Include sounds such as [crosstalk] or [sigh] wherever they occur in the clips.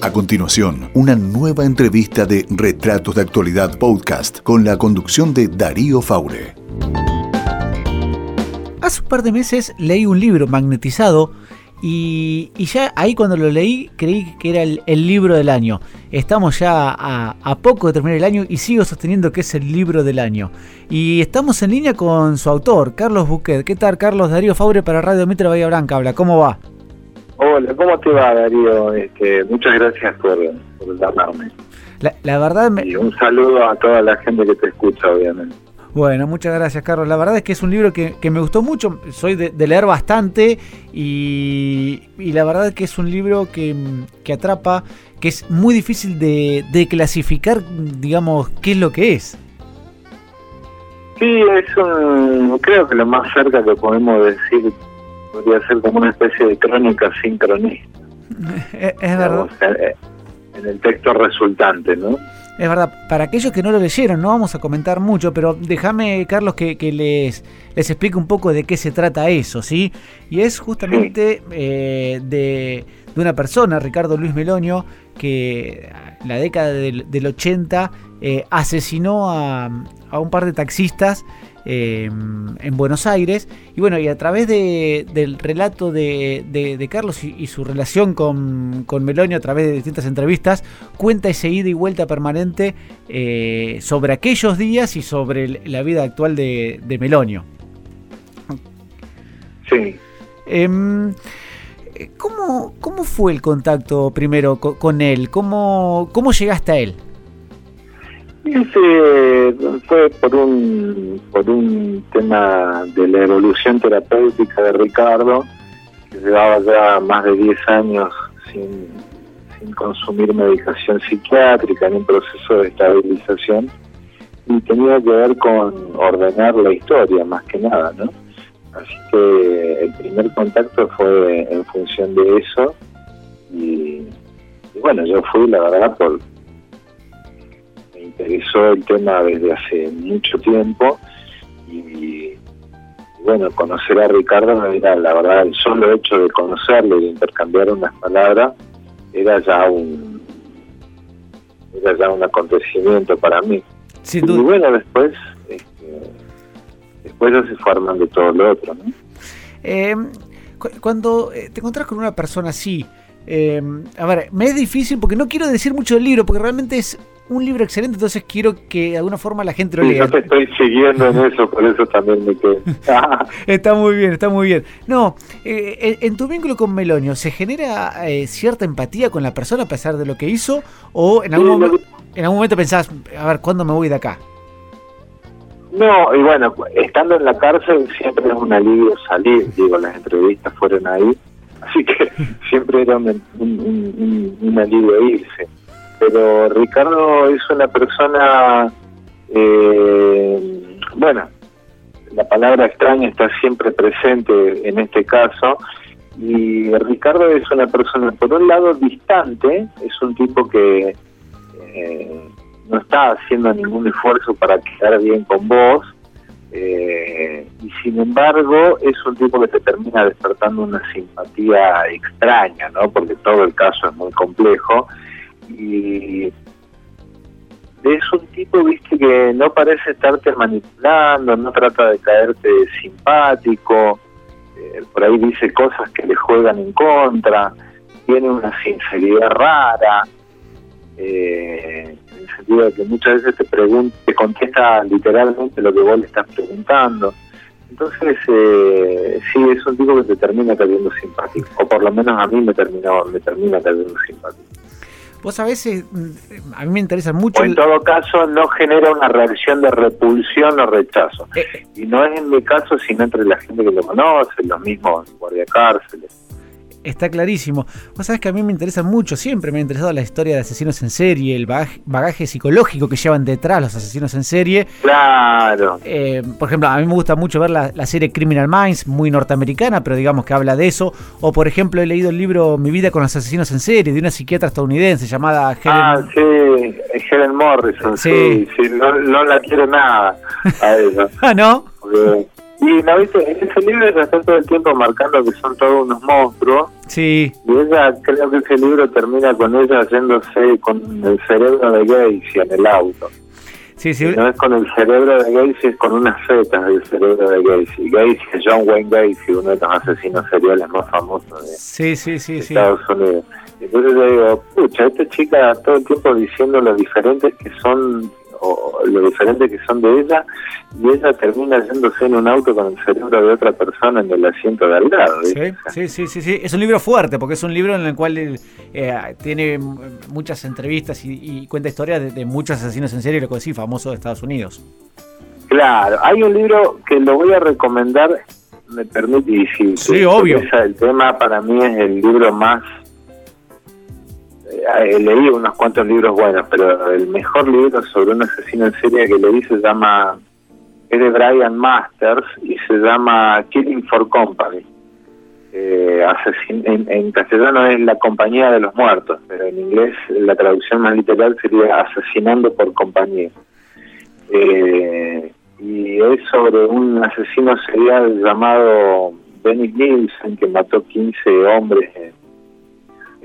A continuación, una nueva entrevista de Retratos de Actualidad Podcast con la conducción de Darío Faure. Hace un par de meses leí un libro magnetizado y, ya ahí cuando lo leí creí que era el, libro del año. Estamos ya a, poco de terminar el año y sigo sosteniendo que es el libro del año. Y estamos en línea con su autor, Carlos Buquet. ¿Qué tal, Carlos? Darío Faure para Radio Mitra Bahía Blanca. Habla, ¿cómo va? Hola, ¿cómo te va, Darío? Este, muchas gracias por, por llamarme. La, verdad... Y un saludo a toda la gente que te escucha, obviamente. Bueno, muchas gracias, Carlos. La verdad es que es un libro que, me gustó mucho. Soy de, leer bastante y, la verdad es que es un libro que, atrapa, que es muy difícil de, clasificar, digamos, qué es lo que es. Sí, es un, creo que lo más cerca que podemos decir podría ser como una especie de crónica sincronista. [laughs] es, es verdad. Eh, en el texto resultante, ¿no? Es verdad, para aquellos que no lo leyeron, no vamos a comentar mucho, pero déjame, Carlos, que, les, les explique un poco de qué se trata eso, ¿sí? Y es justamente eh, de, una persona, Ricardo Luis Melonio, que en la década del, 80 eh, asesinó a, a un par de taxistas Em, en Buenos Aires. Y bueno, y a través del relato de, Carlos y, su relación con, con, Melonio a través de distintas entrevistas, cuenta ese ida y vuelta permanente eh, sobre aquellos días y sobre la vida actual de, Melonio. Sí. Em, ¿cómo, ¿Cómo fue el contacto primero con, él? ¿Cómo, ¿Cómo llegaste a él? Ese fue por un, por un tema de la evolución terapéutica de Ricardo, que llevaba ya más de 10 años sin, sin consumir medicación psiquiátrica en un proceso de estabilización y tenía que ver con ordenar la historia más que nada, ¿no? Así que el primer contacto fue en función de eso y bueno, yo fui la verdad por, interesó el tema desde hace mucho tiempo y, bueno, conocer a Ricardo era la verdad el solo hecho de conocerlo y de intercambiar unas palabras era ya un era ya un acontecimiento para mí. y bueno, después este, después ya se fue armando todo lo otro, ¿no? Eh, cuando eh, te encontrás con una persona así, eh, a ver, me es difícil porque no quiero decir mucho del libro, porque realmente es un libro excelente, entonces quiero que de alguna forma la gente lo lea. Yo te estoy siguiendo en eso, por eso también me quedo. [laughs] está muy bien, está muy bien. No, eh, en tu vínculo con Melonio, ¿se genera eh, cierta empatía con la persona a pesar de lo que hizo? ¿O en algún, momento, en algún momento pensás, a ver, ¿cuándo me voy de acá? No, y bueno, estando en la cárcel siempre es un alivio salir, digo, las entrevistas fueron ahí, así que [laughs] siempre era un, un, un alivio irse pero Ricardo es una persona, eh, bueno, la palabra extraña está siempre presente en este caso, y Ricardo es una persona, por un lado, distante, es un tipo que eh, no está haciendo ningún esfuerzo para quedar bien con vos, eh, y sin embargo es un tipo que te termina despertando una simpatía extraña, ¿no? Porque todo el caso es muy complejo y es un tipo, viste, que no parece estarte manipulando, no trata de caerte simpático, eh, por ahí dice cosas que le juegan en contra, tiene una sinceridad rara, eh, en el sentido de que muchas veces te, pregunta, te contesta literalmente lo que vos le estás preguntando. Entonces, eh, sí, es un tipo que te termina cayendo simpático, o por lo menos a mí me, termina, me termina cayendo simpático. Vos a veces, mm, a mí me interesa mucho... O en todo caso no genera una reacción de repulsión o rechazo. Eh, eh. y no es en mi caso, sino entre la gente que lo conoce, los mismos guardiacárceles está clarísimo. Vos sabés que a mí me interesa mucho, siempre me ha interesado la historia de asesinos en serie, el bagaje, psicológico que llevan detrás los asesinos en serie. Claro. Eh, por ejemplo, a mí me gusta mucho ver la, serie Criminal Minds, muy norteamericana, pero digamos que habla de eso. O por ejemplo, he leído el libro Mi vida con los asesinos en serie, de una psiquiatra estadounidense llamada Helen... Ah, sí, Helen Morrison, sí, sí, no, la quiero nada a [laughs] ah, ¿no? Y no viste, ese libro ella está todo el tiempo marcando que son todos unos monstruos. Sí. Y ella, creo que ese libro termina con ella yéndose con el cerebro de Gacy en el auto. Sí, sí. No es con el cerebro de Gacy, es con unas setas del cerebro de Gacy. Gacy es John Wayne Gacy, uno de los asesinos seriales más famosos de, sí, sí, sí, sí. Estados Unidos. Entonces yo digo, pucha, esta chica todo el tiempo diciendo lo diferentes que son o lo diferente que son de ella y ella termina yéndose en un auto con el cerebro de otra persona en el asiento de al lado. Sí, sí, sí, sí, es un libro fuerte porque es un libro en el cual eh, tiene muchas entrevistas y, cuenta historias de, muchos asesinos en serie, lo que decís, famosos de Estados Unidos. Claro, hay un libro que lo voy a recomendar, me permite, y si sí, obvio. el tema para mí es el libro más eh, leí unos cuantos libros buenos, pero el mejor libro sobre un asesino en serie que leí se llama, es de Brian Masters y se llama Killing for Company. Eh, en, castellano es La Compañía de los Muertos, pero en inglés la traducción más literal sería Asesinando por Compañía. Eh, y es sobre un asesino serial llamado Benny Nielsen que mató 15 hombres en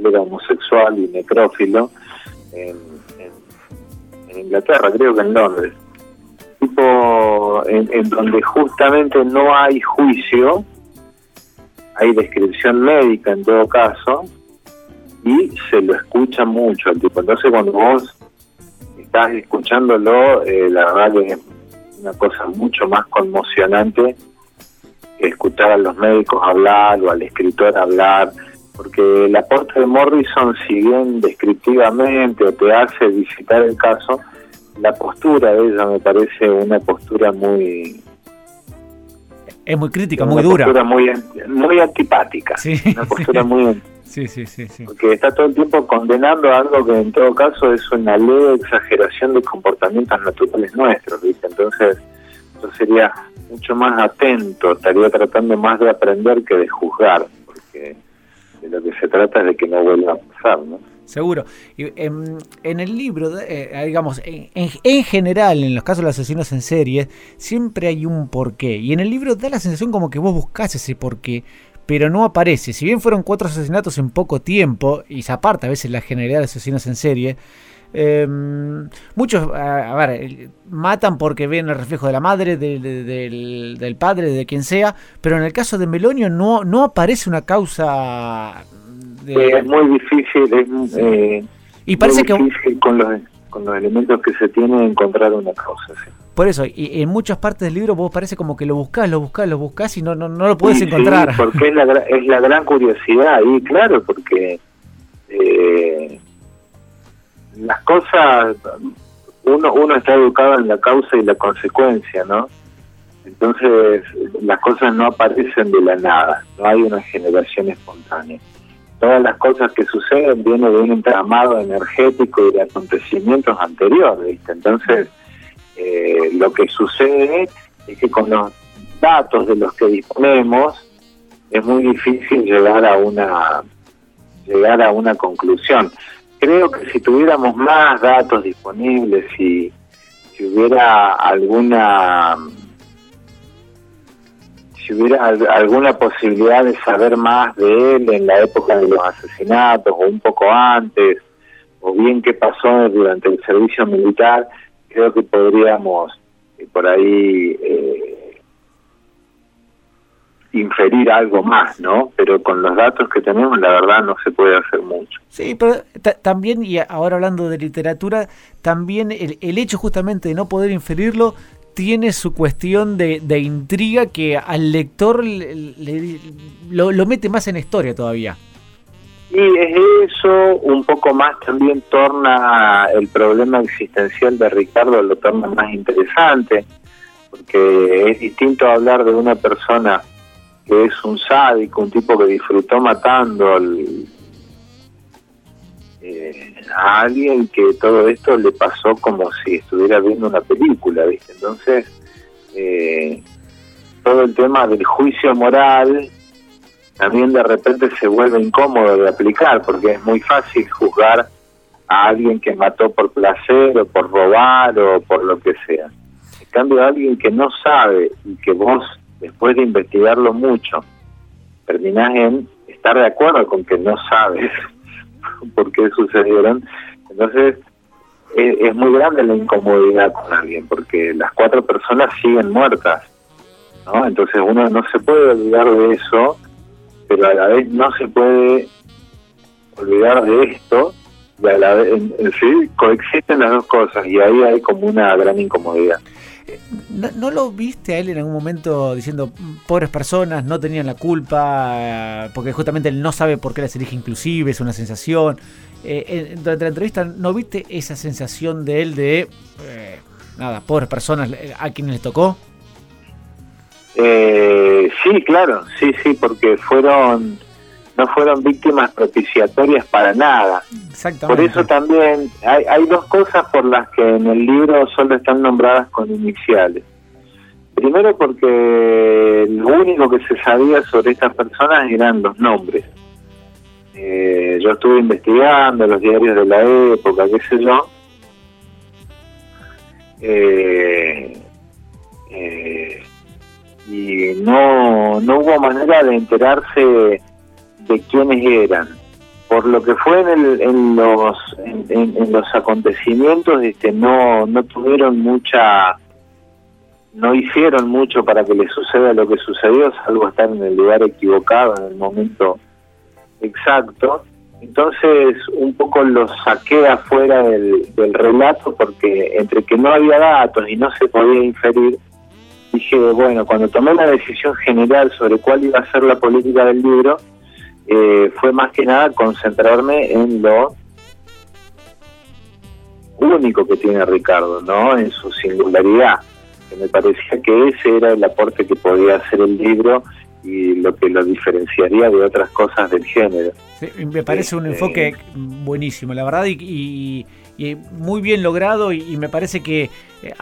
él era homosexual y necrófilo en, Inglaterra, creo que en Londres. Tipo en, donde justamente no hay juicio, hay descripción médica en todo caso, y se lo escucha mucho el tipo. Entonces cuando vos estás escuchándolo, eh, la verdad que es una cosa mucho más conmocionante que escuchar a los médicos hablar o al escritor hablar porque el aporte de Morrison, si bien descriptivamente te hace visitar el caso, la postura de ella me parece una postura muy... Es muy crítica, muy dura. Una postura muy, muy antipática. Sí, una postura muy... [laughs] Sí, sí, sí, sí. Porque está todo el tiempo condenando algo que en todo caso es una leve exageración de comportamientos naturales nuestros, ¿viste? Entonces yo sería mucho más atento, estaría tratando más de aprender que de juzgar, de lo que se trata es de que no vuelva a pasar, ¿no? Seguro. Y, en, el libro, eh, digamos, en, en, general, en los casos de asesinos en serie, siempre hay un porqué. Y en el libro da la sensación como que vos buscás ese porqué, pero no aparece. Si bien fueron cuatro asesinatos en poco tiempo, y se aparta a veces la generalidad de asesinos en serie, Em, muchos, a, ver, matan porque ven el reflejo de la madre, del, padre, de quien sea, pero en el caso de Melonio no, no aparece una causa. es muy difícil, eh, y parece que con los, con los elementos que se tienen encontrar una causa. Por eso, y en muchas partes del libro vos parece como que lo buscás, lo buscás, lo buscás y no, no, no lo puedes encontrar. porque es la, es la gran curiosidad y claro, porque eh, las cosas, uno, uno está educado en la causa y la consecuencia, ¿no? Entonces las cosas no aparecen de la nada, no hay una generación espontánea. Todas las cosas que suceden vienen de un entramado energético y de acontecimientos anteriores, ¿viste? Entonces eh, lo que sucede es que con los datos de los que disponemos es muy difícil llegar a una llegar a una conclusión creo que si tuviéramos más datos disponibles, si, si hubiera alguna si hubiera alguna posibilidad de saber más de él en la época de los asesinatos o un poco antes, o bien qué pasó durante el servicio militar, creo que podríamos eh, por ahí eh, inferir algo más, ¿no? Pero con los datos que tenemos, la verdad, no se puede hacer mucho. Sí, pero también, y ahora hablando de literatura, también el, el, hecho justamente de no poder inferirlo tiene su cuestión de, de intriga que al lector le, lo, lo mete más en historia todavía. Y es eso, un poco más también torna el problema existencial de Ricardo, lo torna más interesante, porque es distinto hablar de una persona que es un sádico, un tipo que disfrutó matando eh, a alguien que todo esto le pasó como si estuviera viendo una película, ¿viste? Entonces, eh, todo el tema del juicio moral también de repente se vuelve incómodo de aplicar, porque es muy fácil juzgar a alguien que mató por placer o por robar o por lo que sea. En cambio, a alguien que no sabe y que vos después de investigarlo mucho, terminás en estar de acuerdo con que no sabes [laughs] por qué sucedieron, entonces es, muy grande la incomodidad con alguien, porque las cuatro personas siguen muertas, ¿no? Entonces uno no se puede olvidar de eso, pero a la vez no se puede olvidar de esto, y a la vez, sí, coexisten las dos cosas, y ahí hay como una gran incomodidad. ¿No, lo viste a él en algún momento diciendo, pobres personas, no tenían la culpa, porque justamente él no sabe por qué las elige inclusive, es una sensación? Eh, durante la entrevista, ¿no viste esa sensación de él de, eh, nada, pobres personas a quienes les tocó? Eh, sí, claro, sí, sí, porque fueron no fueron víctimas propiciatorias para nada. Por eso también hay, hay dos cosas por las que en el libro solo están nombradas con iniciales. Primero porque lo único que se sabía sobre estas personas eran los nombres. Eh, yo estuve investigando los diarios de la época, qué sé yo. Eh, eh, y no, no hubo manera de enterarse de quiénes eran. Por lo que fue en, en los en, los acontecimientos, este, no no tuvieron mucha, no hicieron mucho para que le suceda lo que sucedió, salvo estar en el lugar equivocado en el momento exacto. Entonces un poco lo saqué afuera del, relato porque entre que no había datos y no se podía inferir, dije, bueno, cuando tomé la decisión general sobre cuál iba a ser la política del libro, eh, fue más que nada concentrarme en lo único que tiene Ricardo, ¿no? En su singularidad. Que me parecía que ese era el aporte que podía hacer el libro y lo que lo diferenciaría de otras cosas del género. me parece un este, enfoque buenísimo, la verdad, y, muy bien logrado y, me parece que eh,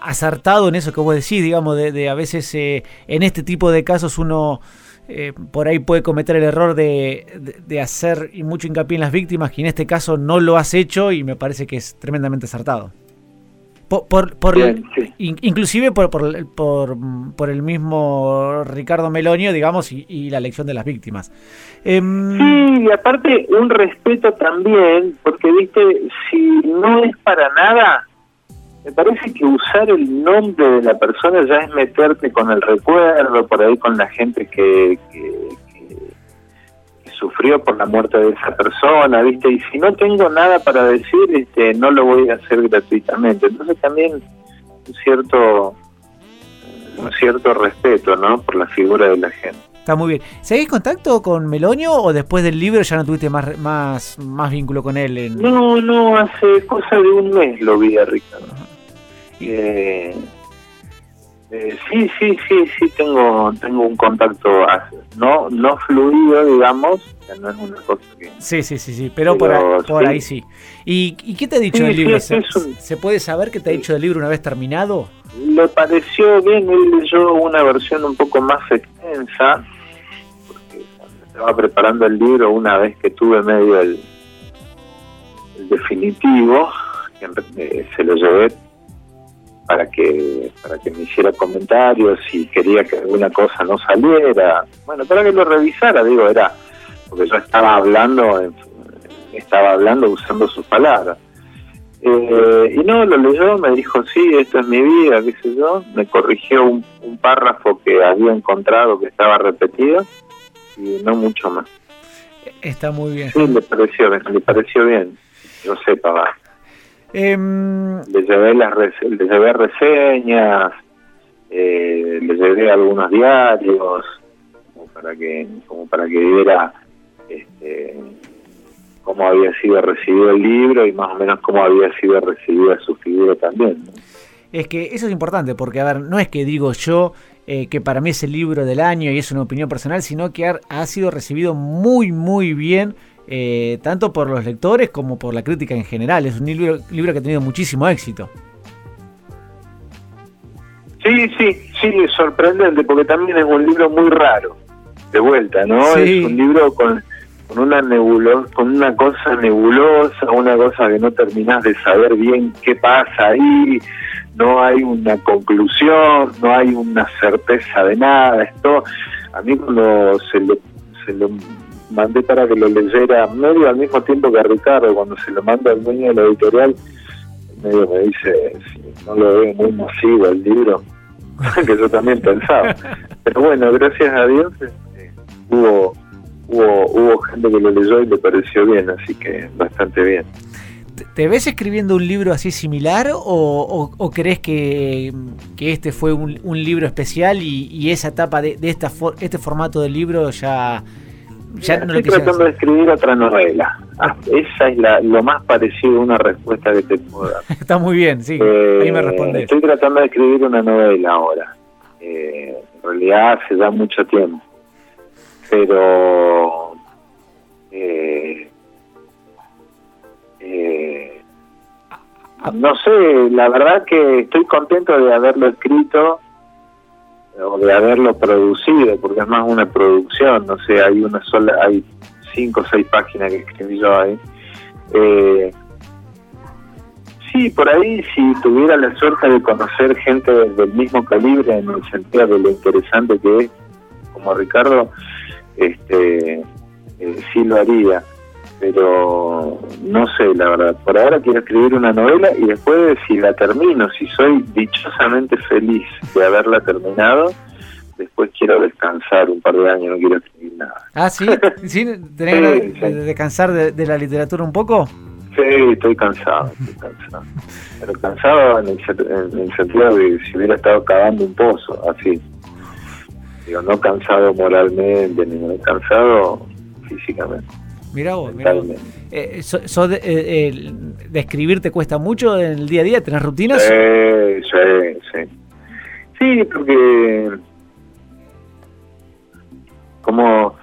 acertado en eso que vos decís, digamos, de, a veces eh, en este tipo de casos uno... Eh, por ahí puede cometer el error de, hacer y mucho hincapié en las víctimas, que en este caso no lo has hecho y me parece que es tremendamente acertado. Por, por, Inclusive por, por, por, el mismo Ricardo Melonio, digamos, y, la elección de las víctimas. Em, sí, y aparte un respeto también, porque, viste, si no es para nada, me parece que usar el nombre de la persona ya es meterte con el recuerdo, por ahí con la gente que, sufrió por la muerte de esa persona, ¿viste? Y si no tengo nada para decir, este, no lo voy a hacer gratuitamente. Entonces también un cierto un cierto respeto, ¿no? Por la figura de la gente. Está muy bien. ¿Seguís contacto con Melonio o después del libro ya no tuviste más más más vínculo con él? No, no, hace cosa de un mes lo vi a Ricardo. Eh, eh, sí, sí, sí, sí, tengo tengo un contacto no no fluido, digamos, no es una cosa que... Sí, sí, sí, sí, pero, por, ahí, sí. ¿Y, qué te ha dicho del libro? ¿Se, puede saber qué te ha dicho del libro una vez terminado? Le pareció bien, él leyó una versión un poco más extensa, porque cuando estaba preparando el libro, una vez que tuve medio el, el definitivo, eh, se lo llevé para que para que me hiciera comentarios y quería que alguna cosa no saliera. Bueno para que lo revisara digo era porque yo estaba hablando estaba hablando usando sus palabras. Eh, y no lo leyó me dijo sí esto es mi vida qué sé yo. Me corrigió un, párrafo que había encontrado que estaba repetido y no mucho más. Está muy bien. Sí le pareció le pareció bien. Yo sepa va eh, le llevé las le llevé reseñas, eh, le llevé algunos diarios como para que como para que viera este, cómo había sido recibido el libro y más o menos cómo había sido recibida su figura también. Es que eso es importante porque, a ver, no es que digo yo eh, que para mí es el libro del año y es una opinión personal, sino que ha sido recibido muy, muy bien eh, tanto por los lectores como por la crítica en general. Es un libro, libro que ha tenido muchísimo éxito. Sí, sí, sí, es sorprendente porque también es un libro muy raro, de vuelta, ¿no? Es un libro con, con una nebulosa, con una cosa nebulosa, una cosa que no terminás de saber bien qué pasa ahí, no hay una conclusión, no hay una certeza de nada. Esto, a mí cuando se lo, se lo mandé para que lo leyera medio al mismo tiempo que Ricardo, cuando se lo manda al dueño de la editorial, medio me dice, si no lo veo muy masivo el libro, [laughs] que yo también pensaba. Pero bueno, gracias a Dios este, hubo, hubo, hubo gente que lo leyó y le pareció bien, así que bastante bien. ¿Te ves escribiendo un libro así similar o, crees que, este fue un, libro especial y, esa etapa de, esta este formato del libro ya, ya no Estoy tratando de escribir otra novela. Ah, esa es lo más parecido a una respuesta que te puedo dar. [laughs] Está muy bien, sí, ahí me eh, respondes. Estoy tratando de escribir una novela ahora. Eh, en realidad hace ya mucho tiempo. Pero... Eh, eh, no sé, la verdad que estoy contento de haberlo escrito o de haberlo producido, porque es más una producción, no sé, hay una sola, hay cinco o seis páginas que escribí yo ahí. Eh, sí, por ahí si tuviera la suerte de conocer gente del mismo calibre en el sentido de lo interesante que es, como Ricardo, este, eh, sí lo haría pero no sé, la verdad. Por ahora quiero escribir una novela y después, si la termino, si soy dichosamente feliz de haberla terminado, después quiero descansar un par de años, no quiero escribir nada. Ah, sí, [laughs] ¿Sí? ¿tenés que descansar de, la literatura un poco? Sí, estoy cansado, estoy cansado. Pero cansado en el, sentido de si hubiera estado cavando un pozo, así. Digo, no cansado moralmente, ni cansado físicamente. Mira vos, mira vos. Eh, eh, eh, de, escribir te cuesta mucho en el día a día? ¿Tenés rutinas? Sí, sí, sí. Sí, porque como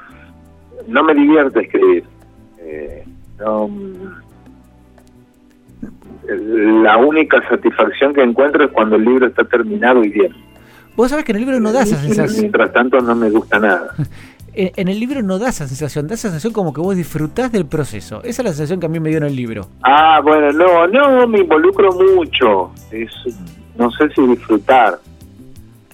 no me divierte escribir. la única satisfacción que encuentro es cuando el libro está terminado y bien. Vos sabés que en el libro no da esa sensación. Mientras tanto no me gusta nada. [laughs] en, el libro no da esa sensación, da esa sensación como que vos disfrutás del proceso. Esa es la sensación que a mí me dio en el libro. Ah, bueno, no, no, me involucro mucho. Es, no sé si disfrutar.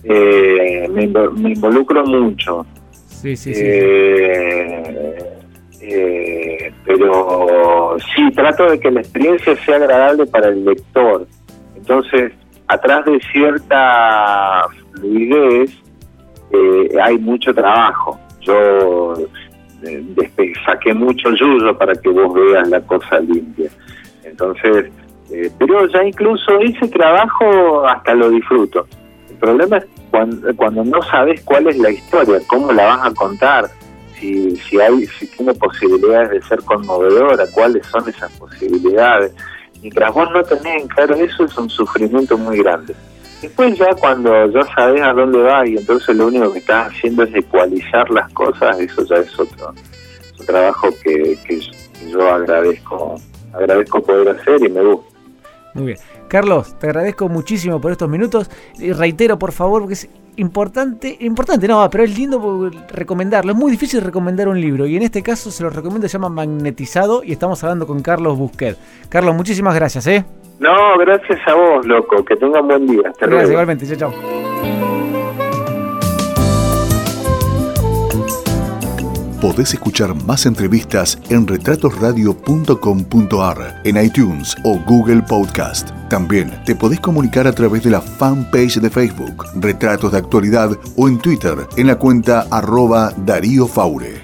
Eh, me, involucro mucho. Sí, sí, sí. Eh, eh, pero sí, trato de que la experiencia sea agradable para el lector. Entonces, atrás de cierta fluidez, hay mucho trabajo yo eh, saqué mucho yuyo para que vos veas la cosa limpia. Entonces, eh, pero ya incluso ese trabajo hasta lo disfruto. El problema es cuando, cuando no sabes cuál es la historia, cómo la vas a contar, si, si, hay, si tiene posibilidades de ser conmovedora, cuáles son esas posibilidades. Mientras vos no tenés en claro eso, es un sufrimiento muy grande. Después ya cuando ya sabes a dónde va y entonces lo único que estás haciendo es ecualizar las cosas, eso ya es otro, trabajo que, que yo agradezco, agradezco poder hacer y me gusta. Muy bien. Carlos, te agradezco muchísimo por estos minutos. Y reitero, por favor, porque es importante, importante, no, pero es lindo recomendarlo. Es muy difícil recomendar un libro y en este caso se lo recomiendo, se llama Magnetizado y estamos hablando con Carlos Busquet. Carlos, muchísimas gracias, ¿eh? No, gracias a vos, loco. Que tengan buen día. Hasta gracias, igualmente. Chao, chao. Podés escuchar más entrevistas en retratosradio.com.ar, en iTunes o Google Podcast. También te podés comunicar a través de la fanpage de Facebook, Retratos de Actualidad, o en Twitter, en la cuenta arroba Darío Faure.